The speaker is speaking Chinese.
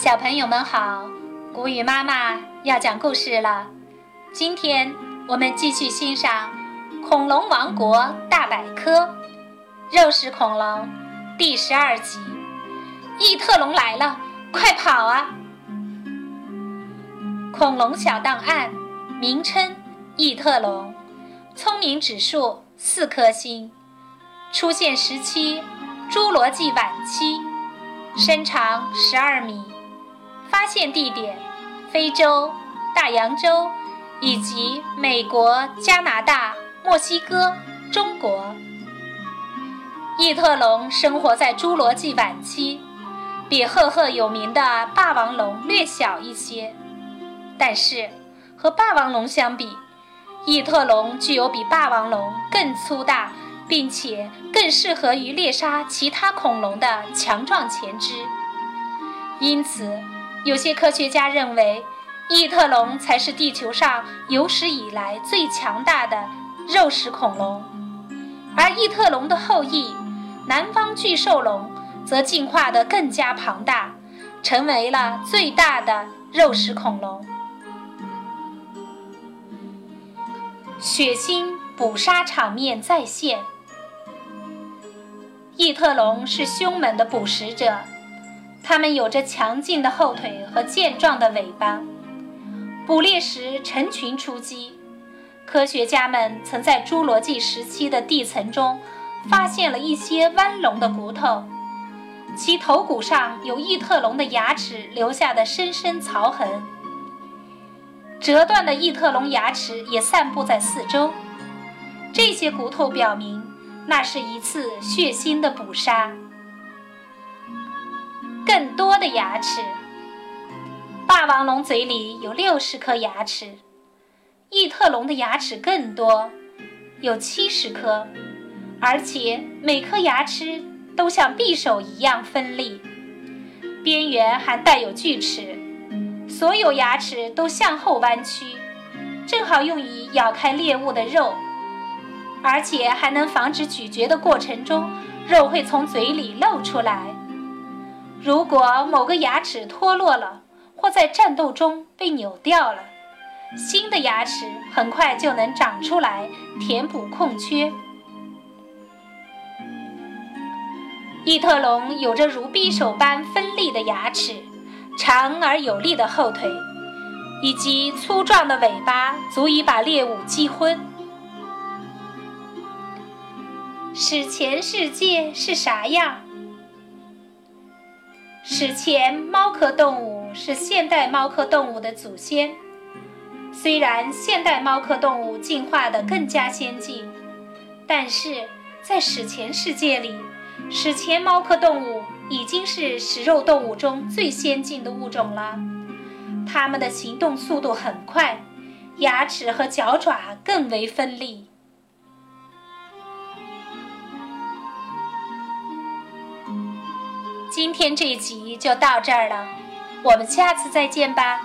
小朋友们好，古语妈妈要讲故事了。今天我们继续欣赏《恐龙王国大百科》肉食恐龙第十二集：异特龙来了，快跑啊！恐龙小档案，名称：异特龙，聪明指数四颗星，出现时期：侏罗纪晚期，身长十二米。发现地点：非洲、大洋洲以及美国、加拿大、墨西哥、中国。异特龙生活在侏罗纪晚期，比赫赫有名的霸王龙略小一些，但是和霸王龙相比，异特龙具有比霸王龙更粗大，并且更适合于猎杀其他恐龙的强壮前肢，因此。有些科学家认为，异特龙才是地球上有史以来最强大的肉食恐龙，而异特龙的后裔南方巨兽龙则进化得更加庞大，成为了最大的肉食恐龙。血腥捕杀场面再现，异特龙是凶猛的捕食者。它们有着强劲的后腿和健壮的尾巴，捕猎时成群出击。科学家们曾在侏罗纪时期的地层中发现了一些弯龙的骨头，其头骨上有异特龙的牙齿留下的深深槽痕。折断的异特龙牙齿也散布在四周，这些骨头表明那是一次血腥的捕杀。更多的牙齿，霸王龙嘴里有六十颗牙齿，异特龙的牙齿更多，有七十颗，而且每颗牙齿都像匕首一样锋利，边缘还带有锯齿，所有牙齿都向后弯曲，正好用于咬开猎物的肉，而且还能防止咀嚼的过程中肉会从嘴里露出来。如果某个牙齿脱落了，或在战斗中被扭掉了，新的牙齿很快就能长出来，填补空缺。异特龙有着如匕首般锋利的牙齿，长而有力的后腿，以及粗壮的尾巴，足以把猎物击昏。史前世界是啥样？史前猫科动物是现代猫科动物的祖先。虽然现代猫科动物进化的更加先进，但是在史前世界里，史前猫科动物已经是食肉动物中最先进的物种了。它们的行动速度很快，牙齿和脚爪更为锋利。今天这一集就到这儿了，我们下次再见吧。